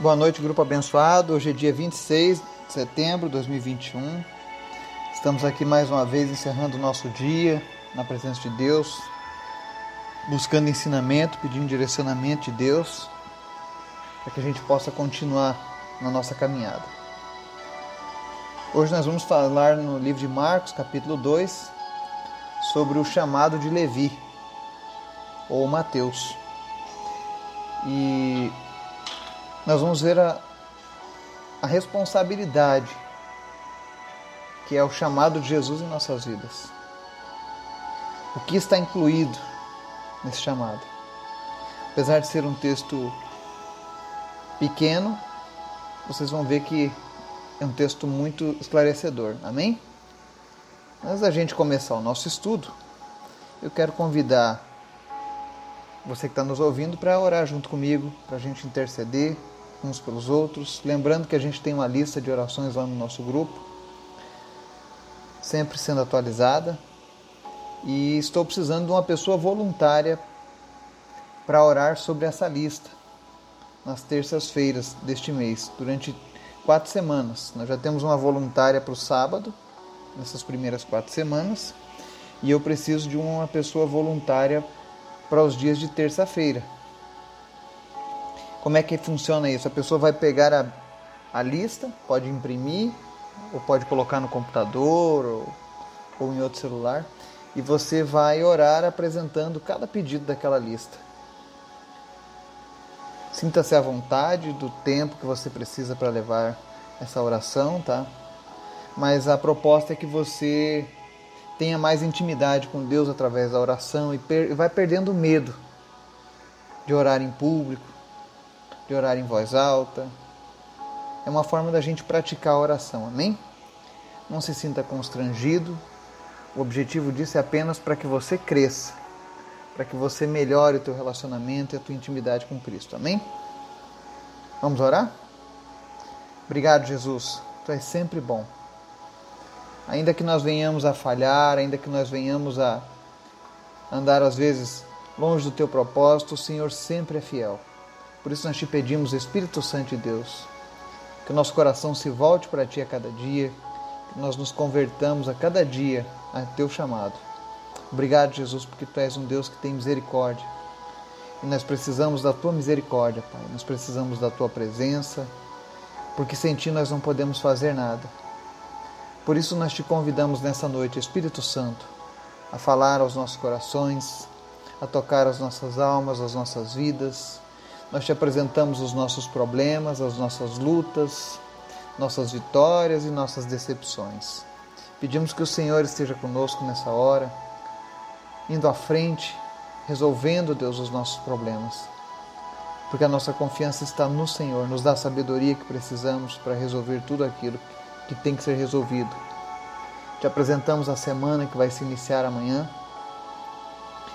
Boa noite, grupo abençoado. Hoje é dia 26 de setembro de 2021. Estamos aqui mais uma vez encerrando o nosso dia na presença de Deus, buscando ensinamento, pedindo direcionamento de Deus, para que a gente possa continuar na nossa caminhada. Hoje nós vamos falar no livro de Marcos, capítulo 2, sobre o chamado de Levi, ou Mateus. E nós vamos ver a, a responsabilidade que é o chamado de Jesus em nossas vidas. O que está incluído nesse chamado? Apesar de ser um texto pequeno, vocês vão ver que é um texto muito esclarecedor. Amém? Antes da gente começar o nosso estudo, eu quero convidar você que está nos ouvindo para orar junto comigo, para a gente interceder uns pelos outros. Lembrando que a gente tem uma lista de orações lá no nosso grupo, sempre sendo atualizada. E estou precisando de uma pessoa voluntária para orar sobre essa lista nas terças-feiras deste mês, durante quatro semanas. Nós já temos uma voluntária para o sábado, nessas primeiras quatro semanas, e eu preciso de uma pessoa voluntária para os dias de terça-feira. Como é que funciona isso? A pessoa vai pegar a, a lista, pode imprimir, ou pode colocar no computador, ou, ou em outro celular, e você vai orar apresentando cada pedido daquela lista. Sinta-se à vontade do tempo que você precisa para levar essa oração, tá? Mas a proposta é que você tenha mais intimidade com Deus através da oração e per vai perdendo medo de orar em público, de orar em voz alta. É uma forma da gente praticar a oração, amém? Não se sinta constrangido. O objetivo disso é apenas para que você cresça, para que você melhore o teu relacionamento e a tua intimidade com Cristo, amém? Vamos orar? Obrigado, Jesus. Tu és sempre bom. Ainda que nós venhamos a falhar, ainda que nós venhamos a andar às vezes longe do teu propósito, o Senhor sempre é fiel. Por isso nós te pedimos, Espírito Santo de Deus, que o nosso coração se volte para ti a cada dia, que nós nos convertamos a cada dia a teu chamado. Obrigado, Jesus, porque tu és um Deus que tem misericórdia. E nós precisamos da tua misericórdia, Pai. Nós precisamos da tua presença, porque sem ti nós não podemos fazer nada. Por isso nós te convidamos nessa noite, Espírito Santo, a falar aos nossos corações, a tocar as nossas almas, as nossas vidas nós te apresentamos os nossos problemas, as nossas lutas, nossas vitórias e nossas decepções. Pedimos que o Senhor esteja conosco nessa hora, indo à frente, resolvendo, Deus, os nossos problemas. Porque a nossa confiança está no Senhor, nos dá a sabedoria que precisamos para resolver tudo aquilo que tem que ser resolvido. Te apresentamos a semana que vai se iniciar amanhã.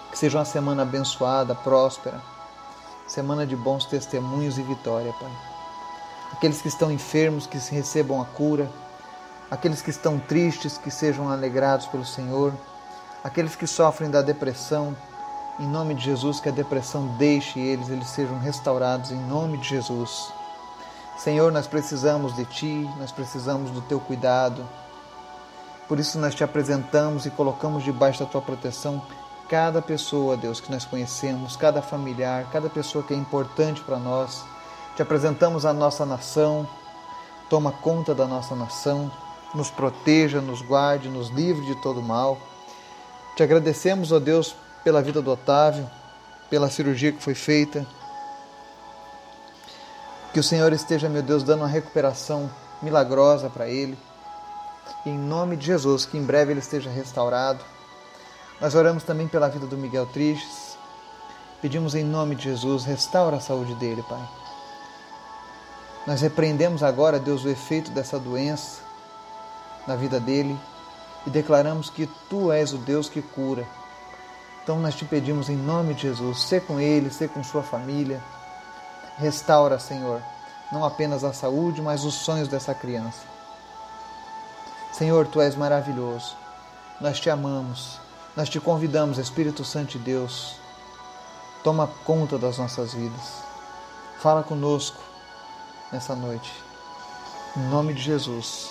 Que seja uma semana abençoada, próspera semana de bons testemunhos e vitória, Pai. Aqueles que estão enfermos, que recebam a cura. Aqueles que estão tristes, que sejam alegrados pelo Senhor. Aqueles que sofrem da depressão, em nome de Jesus, que a depressão deixe eles, eles sejam restaurados em nome de Jesus. Senhor, nós precisamos de Ti, nós precisamos do Teu cuidado. Por isso nós te apresentamos e colocamos debaixo da Tua proteção cada pessoa, Deus, que nós conhecemos, cada familiar, cada pessoa que é importante para nós. Te apresentamos a nossa nação, toma conta da nossa nação, nos proteja, nos guarde, nos livre de todo mal. Te agradecemos, ó Deus, pela vida do Otávio, pela cirurgia que foi feita. Que o Senhor esteja, meu Deus, dando uma recuperação milagrosa para ele. em nome de Jesus, que em breve ele esteja restaurado nós oramos também pela vida do Miguel Tristes. Pedimos em nome de Jesus, restaura a saúde dele, Pai. Nós repreendemos agora, Deus, o efeito dessa doença na vida dele e declaramos que Tu és o Deus que cura. Então nós te pedimos em nome de Jesus, ser com ele, ser com sua família. Restaura, Senhor, não apenas a saúde, mas os sonhos dessa criança. Senhor, Tu és maravilhoso. Nós te amamos nós te convidamos, Espírito Santo de Deus, toma conta das nossas vidas. Fala conosco, nessa noite. Em nome de Jesus.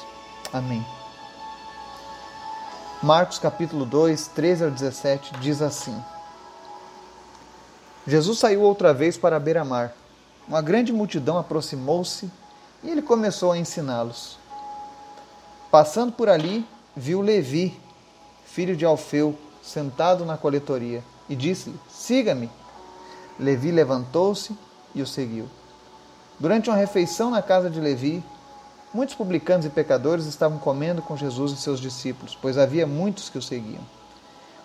Amém. Marcos capítulo 2, 13 ao 17 diz assim: Jesus saiu outra vez para a beira-mar. Uma grande multidão aproximou-se e ele começou a ensiná-los. Passando por ali, viu Levi, filho de Alfeu, sentado na coletoria, e disse-lhe: Siga-me. Levi levantou-se e o seguiu. Durante uma refeição na casa de Levi, muitos publicanos e pecadores estavam comendo com Jesus e seus discípulos, pois havia muitos que o seguiam.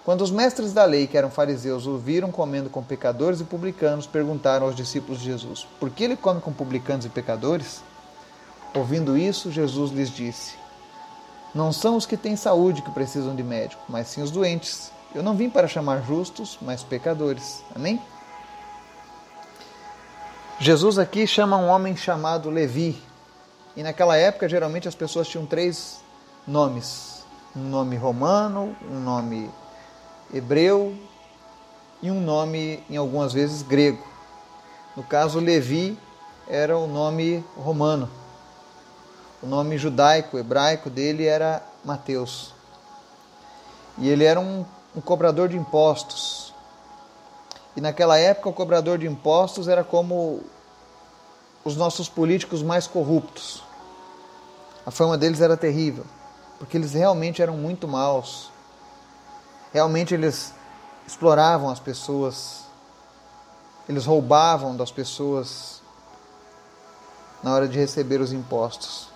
Quando os mestres da lei, que eram fariseus, o viram comendo com pecadores e publicanos, perguntaram aos discípulos de Jesus: Por que ele come com publicanos e pecadores? Ouvindo isso, Jesus lhes disse: Não são os que têm saúde que precisam de médico, mas sim os doentes. Eu não vim para chamar justos, mas pecadores. Amém? Jesus aqui chama um homem chamado Levi. E naquela época, geralmente as pessoas tinham três nomes: um nome romano, um nome hebreu e um nome, em algumas vezes, grego. No caso, Levi era o nome romano. O nome judaico, hebraico dele era Mateus. E ele era um, um cobrador de impostos. E naquela época, o cobrador de impostos era como os nossos políticos mais corruptos. A fama deles era terrível, porque eles realmente eram muito maus. Realmente eles exploravam as pessoas, eles roubavam das pessoas na hora de receber os impostos.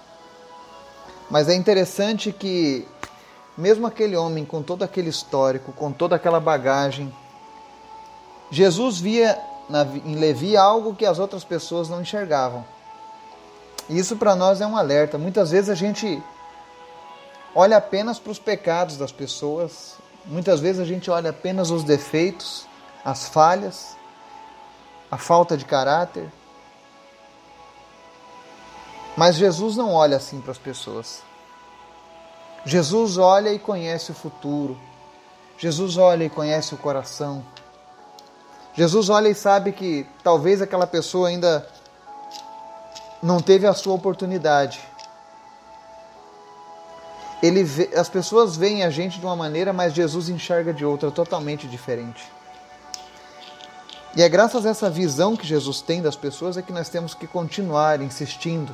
Mas é interessante que, mesmo aquele homem com todo aquele histórico, com toda aquela bagagem, Jesus via em Levi algo que as outras pessoas não enxergavam. E isso para nós é um alerta. Muitas vezes a gente olha apenas para os pecados das pessoas, muitas vezes a gente olha apenas os defeitos, as falhas, a falta de caráter. Mas Jesus não olha assim para as pessoas. Jesus olha e conhece o futuro. Jesus olha e conhece o coração. Jesus olha e sabe que talvez aquela pessoa ainda não teve a sua oportunidade. Ele vê, as pessoas veem a gente de uma maneira, mas Jesus enxerga de outra totalmente diferente. E é graças a essa visão que Jesus tem das pessoas é que nós temos que continuar insistindo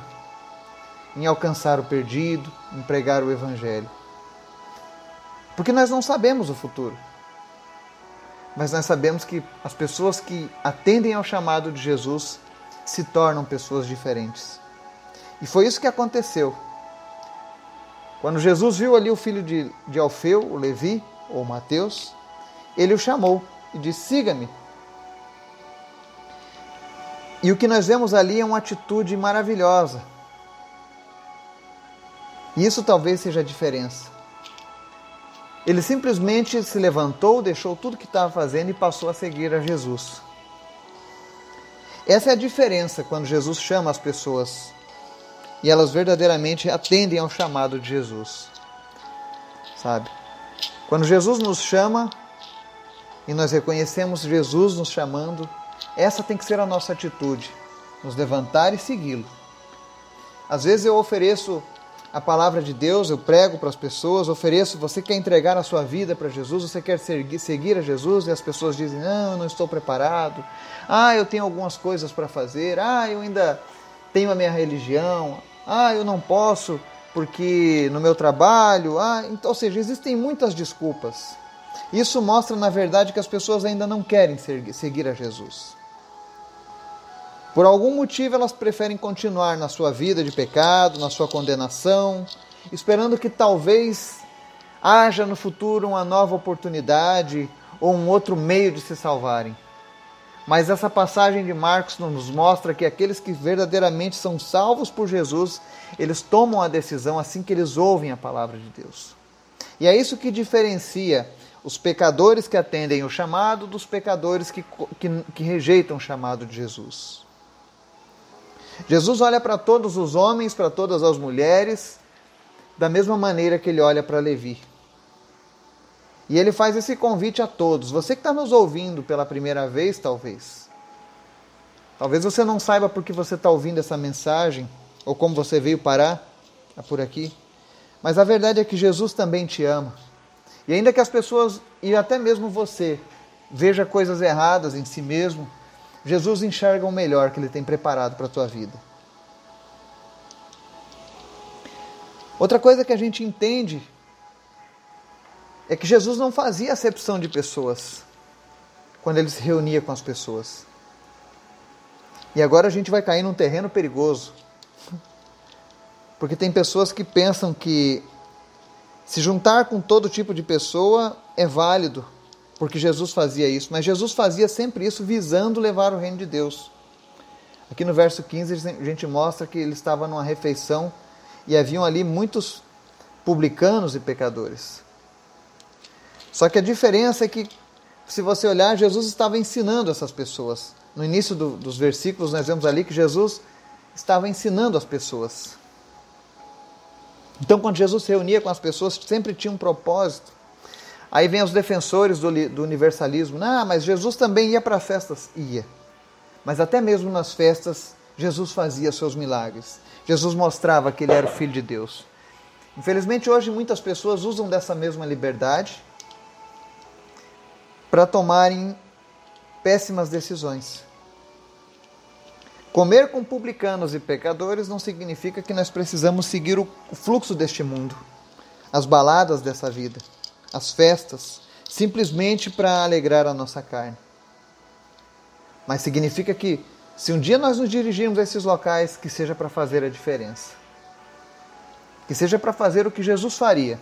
em alcançar o perdido, em pregar o Evangelho. Porque nós não sabemos o futuro. Mas nós sabemos que as pessoas que atendem ao chamado de Jesus se tornam pessoas diferentes. E foi isso que aconteceu. Quando Jesus viu ali o filho de, de Alfeu, o Levi, ou Mateus, ele o chamou e disse: Siga-me. E o que nós vemos ali é uma atitude maravilhosa e isso talvez seja a diferença. Ele simplesmente se levantou, deixou tudo que estava fazendo e passou a seguir a Jesus. Essa é a diferença quando Jesus chama as pessoas e elas verdadeiramente atendem ao chamado de Jesus. Sabe? Quando Jesus nos chama e nós reconhecemos Jesus nos chamando, essa tem que ser a nossa atitude, nos levantar e segui-lo. Às vezes eu ofereço a palavra de Deus, eu prego para as pessoas, ofereço, você quer entregar a sua vida para Jesus, você quer seguir a Jesus e as pessoas dizem: "Não, eu não estou preparado. Ah, eu tenho algumas coisas para fazer. Ah, eu ainda tenho a minha religião. Ah, eu não posso porque no meu trabalho, ah, então, ou seja, existem muitas desculpas. Isso mostra na verdade que as pessoas ainda não querem seguir a Jesus. Por algum motivo elas preferem continuar na sua vida de pecado, na sua condenação, esperando que talvez haja no futuro uma nova oportunidade ou um outro meio de se salvarem. Mas essa passagem de Marcos nos mostra que aqueles que verdadeiramente são salvos por Jesus, eles tomam a decisão assim que eles ouvem a palavra de Deus. E é isso que diferencia os pecadores que atendem o chamado dos pecadores que, que, que rejeitam o chamado de Jesus. Jesus olha para todos os homens, para todas as mulheres, da mesma maneira que ele olha para Levi. E ele faz esse convite a todos. Você que está nos ouvindo pela primeira vez, talvez. Talvez você não saiba por que você está ouvindo essa mensagem ou como você veio parar por aqui, mas a verdade é que Jesus também te ama. E ainda que as pessoas, e até mesmo você, veja coisas erradas em si mesmo, Jesus enxerga o melhor que Ele tem preparado para a tua vida. Outra coisa que a gente entende é que Jesus não fazia acepção de pessoas quando ele se reunia com as pessoas. E agora a gente vai cair num terreno perigoso. Porque tem pessoas que pensam que se juntar com todo tipo de pessoa é válido, porque Jesus fazia isso, mas Jesus fazia sempre isso visando levar o reino de Deus. Aqui no verso 15 a gente mostra que ele estava numa refeição e haviam ali muitos publicanos e pecadores. Só que a diferença é que, se você olhar, Jesus estava ensinando essas pessoas. No início do, dos versículos, nós vemos ali que Jesus estava ensinando as pessoas. Então, quando Jesus se reunia com as pessoas, sempre tinha um propósito. Aí vem os defensores do, do universalismo. Não, mas Jesus também ia para festas. Ia. Mas até mesmo nas festas, Jesus fazia seus milagres. Jesus mostrava que ele era o Filho de Deus. Infelizmente, hoje muitas pessoas usam dessa mesma liberdade para tomarem péssimas decisões. Comer com publicanos e pecadores não significa que nós precisamos seguir o fluxo deste mundo, as baladas dessa vida, as festas, simplesmente para alegrar a nossa carne. Mas significa que, se um dia nós nos dirigirmos a esses locais, que seja para fazer a diferença, que seja para fazer o que Jesus faria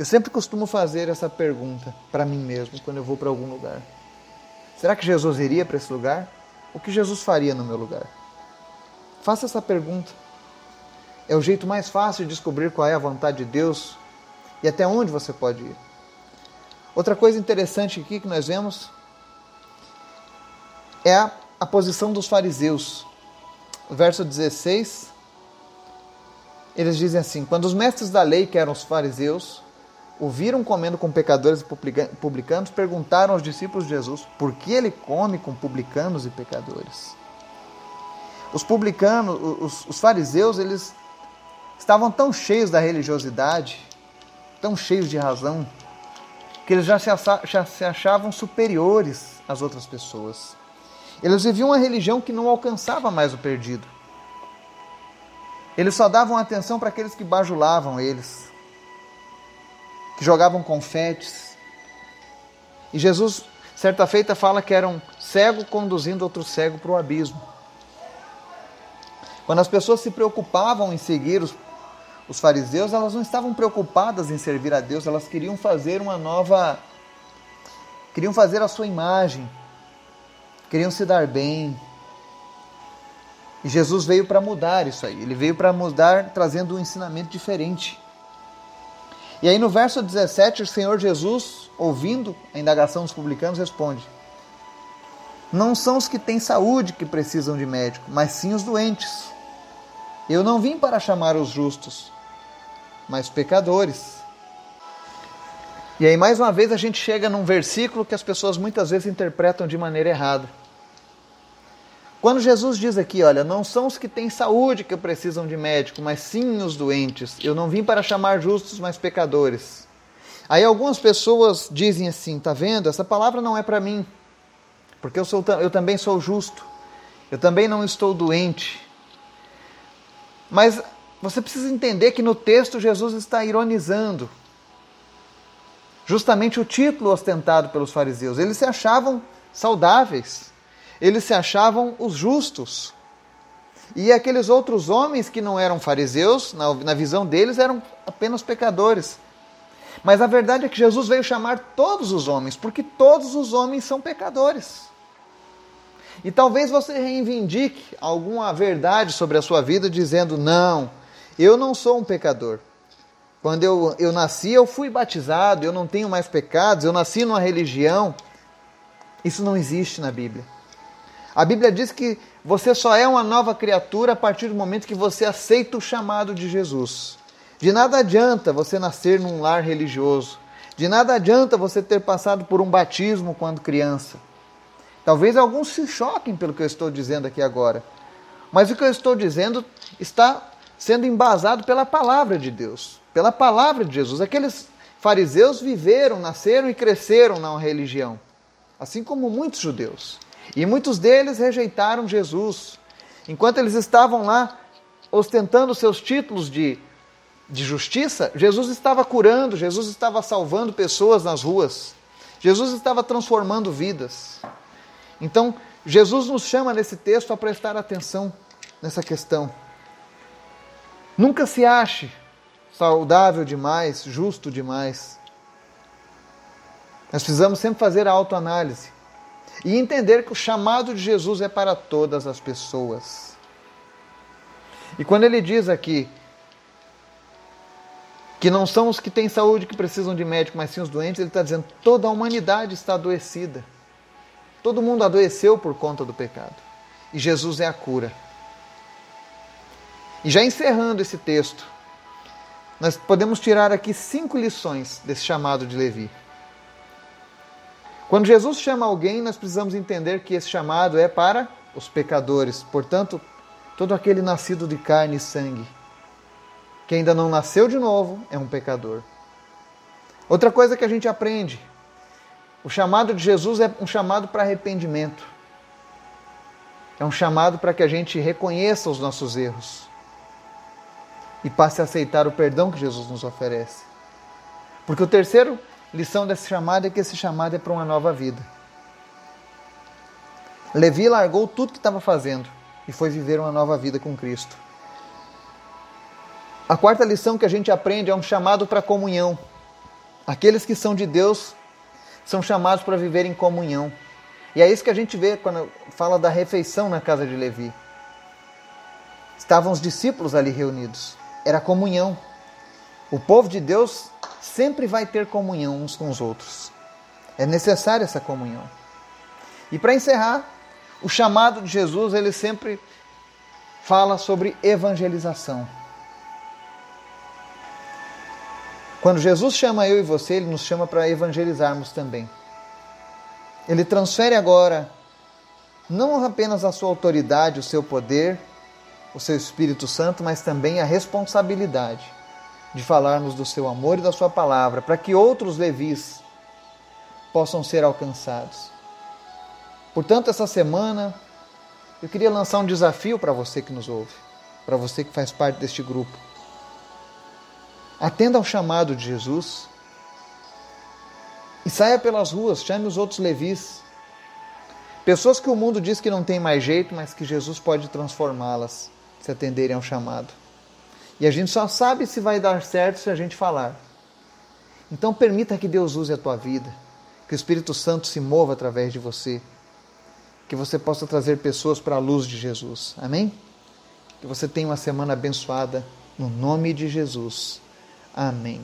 eu sempre costumo fazer essa pergunta para mim mesmo quando eu vou para algum lugar. Será que Jesus iria para esse lugar? O que Jesus faria no meu lugar? Faça essa pergunta. É o jeito mais fácil de descobrir qual é a vontade de Deus e até onde você pode ir. Outra coisa interessante aqui que nós vemos é a, a posição dos fariseus. Verso 16, eles dizem assim: Quando os mestres da lei, que eram os fariseus, o viram comendo com pecadores e publicanos, perguntaram aos discípulos de Jesus por que ele come com publicanos e pecadores. Os publicanos, os, os fariseus, eles estavam tão cheios da religiosidade, tão cheios de razão, que eles já se, achavam superiores às outras pessoas. Eles viviam uma religião que não alcançava mais o perdido. Eles só davam atenção para aqueles que bajulavam eles que jogavam confetes. E Jesus, certa feita, fala que era um cego conduzindo outro cego para o abismo. Quando as pessoas se preocupavam em seguir os, os fariseus, elas não estavam preocupadas em servir a Deus, elas queriam fazer uma nova. queriam fazer a sua imagem, queriam se dar bem. E Jesus veio para mudar isso aí, ele veio para mudar trazendo um ensinamento diferente. E aí no verso 17, o Senhor Jesus, ouvindo a indagação dos publicanos, responde: Não são os que têm saúde que precisam de médico, mas sim os doentes. Eu não vim para chamar os justos, mas pecadores. E aí, mais uma vez, a gente chega num versículo que as pessoas muitas vezes interpretam de maneira errada. Quando Jesus diz aqui, olha, não são os que têm saúde que precisam de médico, mas sim os doentes. Eu não vim para chamar justos, mas pecadores. Aí algumas pessoas dizem assim, tá vendo? Essa palavra não é para mim, porque eu, sou, eu também sou justo. Eu também não estou doente. Mas você precisa entender que no texto Jesus está ironizando justamente o título ostentado pelos fariseus. Eles se achavam saudáveis eles se achavam os justos. E aqueles outros homens que não eram fariseus, na, na visão deles, eram apenas pecadores. Mas a verdade é que Jesus veio chamar todos os homens, porque todos os homens são pecadores. E talvez você reivindique alguma verdade sobre a sua vida dizendo: não, eu não sou um pecador. Quando eu, eu nasci, eu fui batizado, eu não tenho mais pecados, eu nasci numa religião. Isso não existe na Bíblia. A Bíblia diz que você só é uma nova criatura a partir do momento que você aceita o chamado de Jesus. De nada adianta você nascer num lar religioso. De nada adianta você ter passado por um batismo quando criança. Talvez alguns se choquem pelo que eu estou dizendo aqui agora. Mas o que eu estou dizendo está sendo embasado pela palavra de Deus, pela palavra de Jesus. Aqueles fariseus viveram, nasceram e cresceram na religião, assim como muitos judeus. E muitos deles rejeitaram Jesus. Enquanto eles estavam lá ostentando seus títulos de, de justiça, Jesus estava curando, Jesus estava salvando pessoas nas ruas, Jesus estava transformando vidas. Então, Jesus nos chama nesse texto a prestar atenção nessa questão. Nunca se ache saudável demais, justo demais. Nós precisamos sempre fazer a autoanálise e entender que o chamado de Jesus é para todas as pessoas. E quando ele diz aqui que não são os que têm saúde que precisam de médico, mas sim os doentes, ele está dizendo toda a humanidade está adoecida. Todo mundo adoeceu por conta do pecado. E Jesus é a cura. E já encerrando esse texto, nós podemos tirar aqui cinco lições desse chamado de Levi. Quando Jesus chama alguém, nós precisamos entender que esse chamado é para os pecadores, portanto, todo aquele nascido de carne e sangue, que ainda não nasceu de novo, é um pecador. Outra coisa que a gente aprende o chamado de Jesus é um chamado para arrependimento. É um chamado para que a gente reconheça os nossos erros e passe a aceitar o perdão que Jesus nos oferece. Porque o terceiro lição desse chamado é que esse chamado é para uma nova vida. Levi largou tudo que estava fazendo e foi viver uma nova vida com Cristo. A quarta lição que a gente aprende é um chamado para comunhão. Aqueles que são de Deus são chamados para viver em comunhão. E é isso que a gente vê quando fala da refeição na casa de Levi. Estavam os discípulos ali reunidos. Era comunhão. O povo de Deus sempre vai ter comunhão uns com os outros. É necessária essa comunhão. E para encerrar, o chamado de Jesus, ele sempre fala sobre evangelização. Quando Jesus chama eu e você, ele nos chama para evangelizarmos também. Ele transfere agora não apenas a sua autoridade, o seu poder, o seu Espírito Santo, mas também a responsabilidade de falarmos do seu amor e da sua palavra, para que outros levis possam ser alcançados. Portanto, essa semana eu queria lançar um desafio para você que nos ouve, para você que faz parte deste grupo. Atenda ao chamado de Jesus e saia pelas ruas, chame os outros levis. Pessoas que o mundo diz que não tem mais jeito, mas que Jesus pode transformá-las se atenderem ao chamado. E a gente só sabe se vai dar certo se a gente falar. Então permita que Deus use a tua vida, que o Espírito Santo se mova através de você, que você possa trazer pessoas para a luz de Jesus. Amém? Que você tenha uma semana abençoada no nome de Jesus. Amém.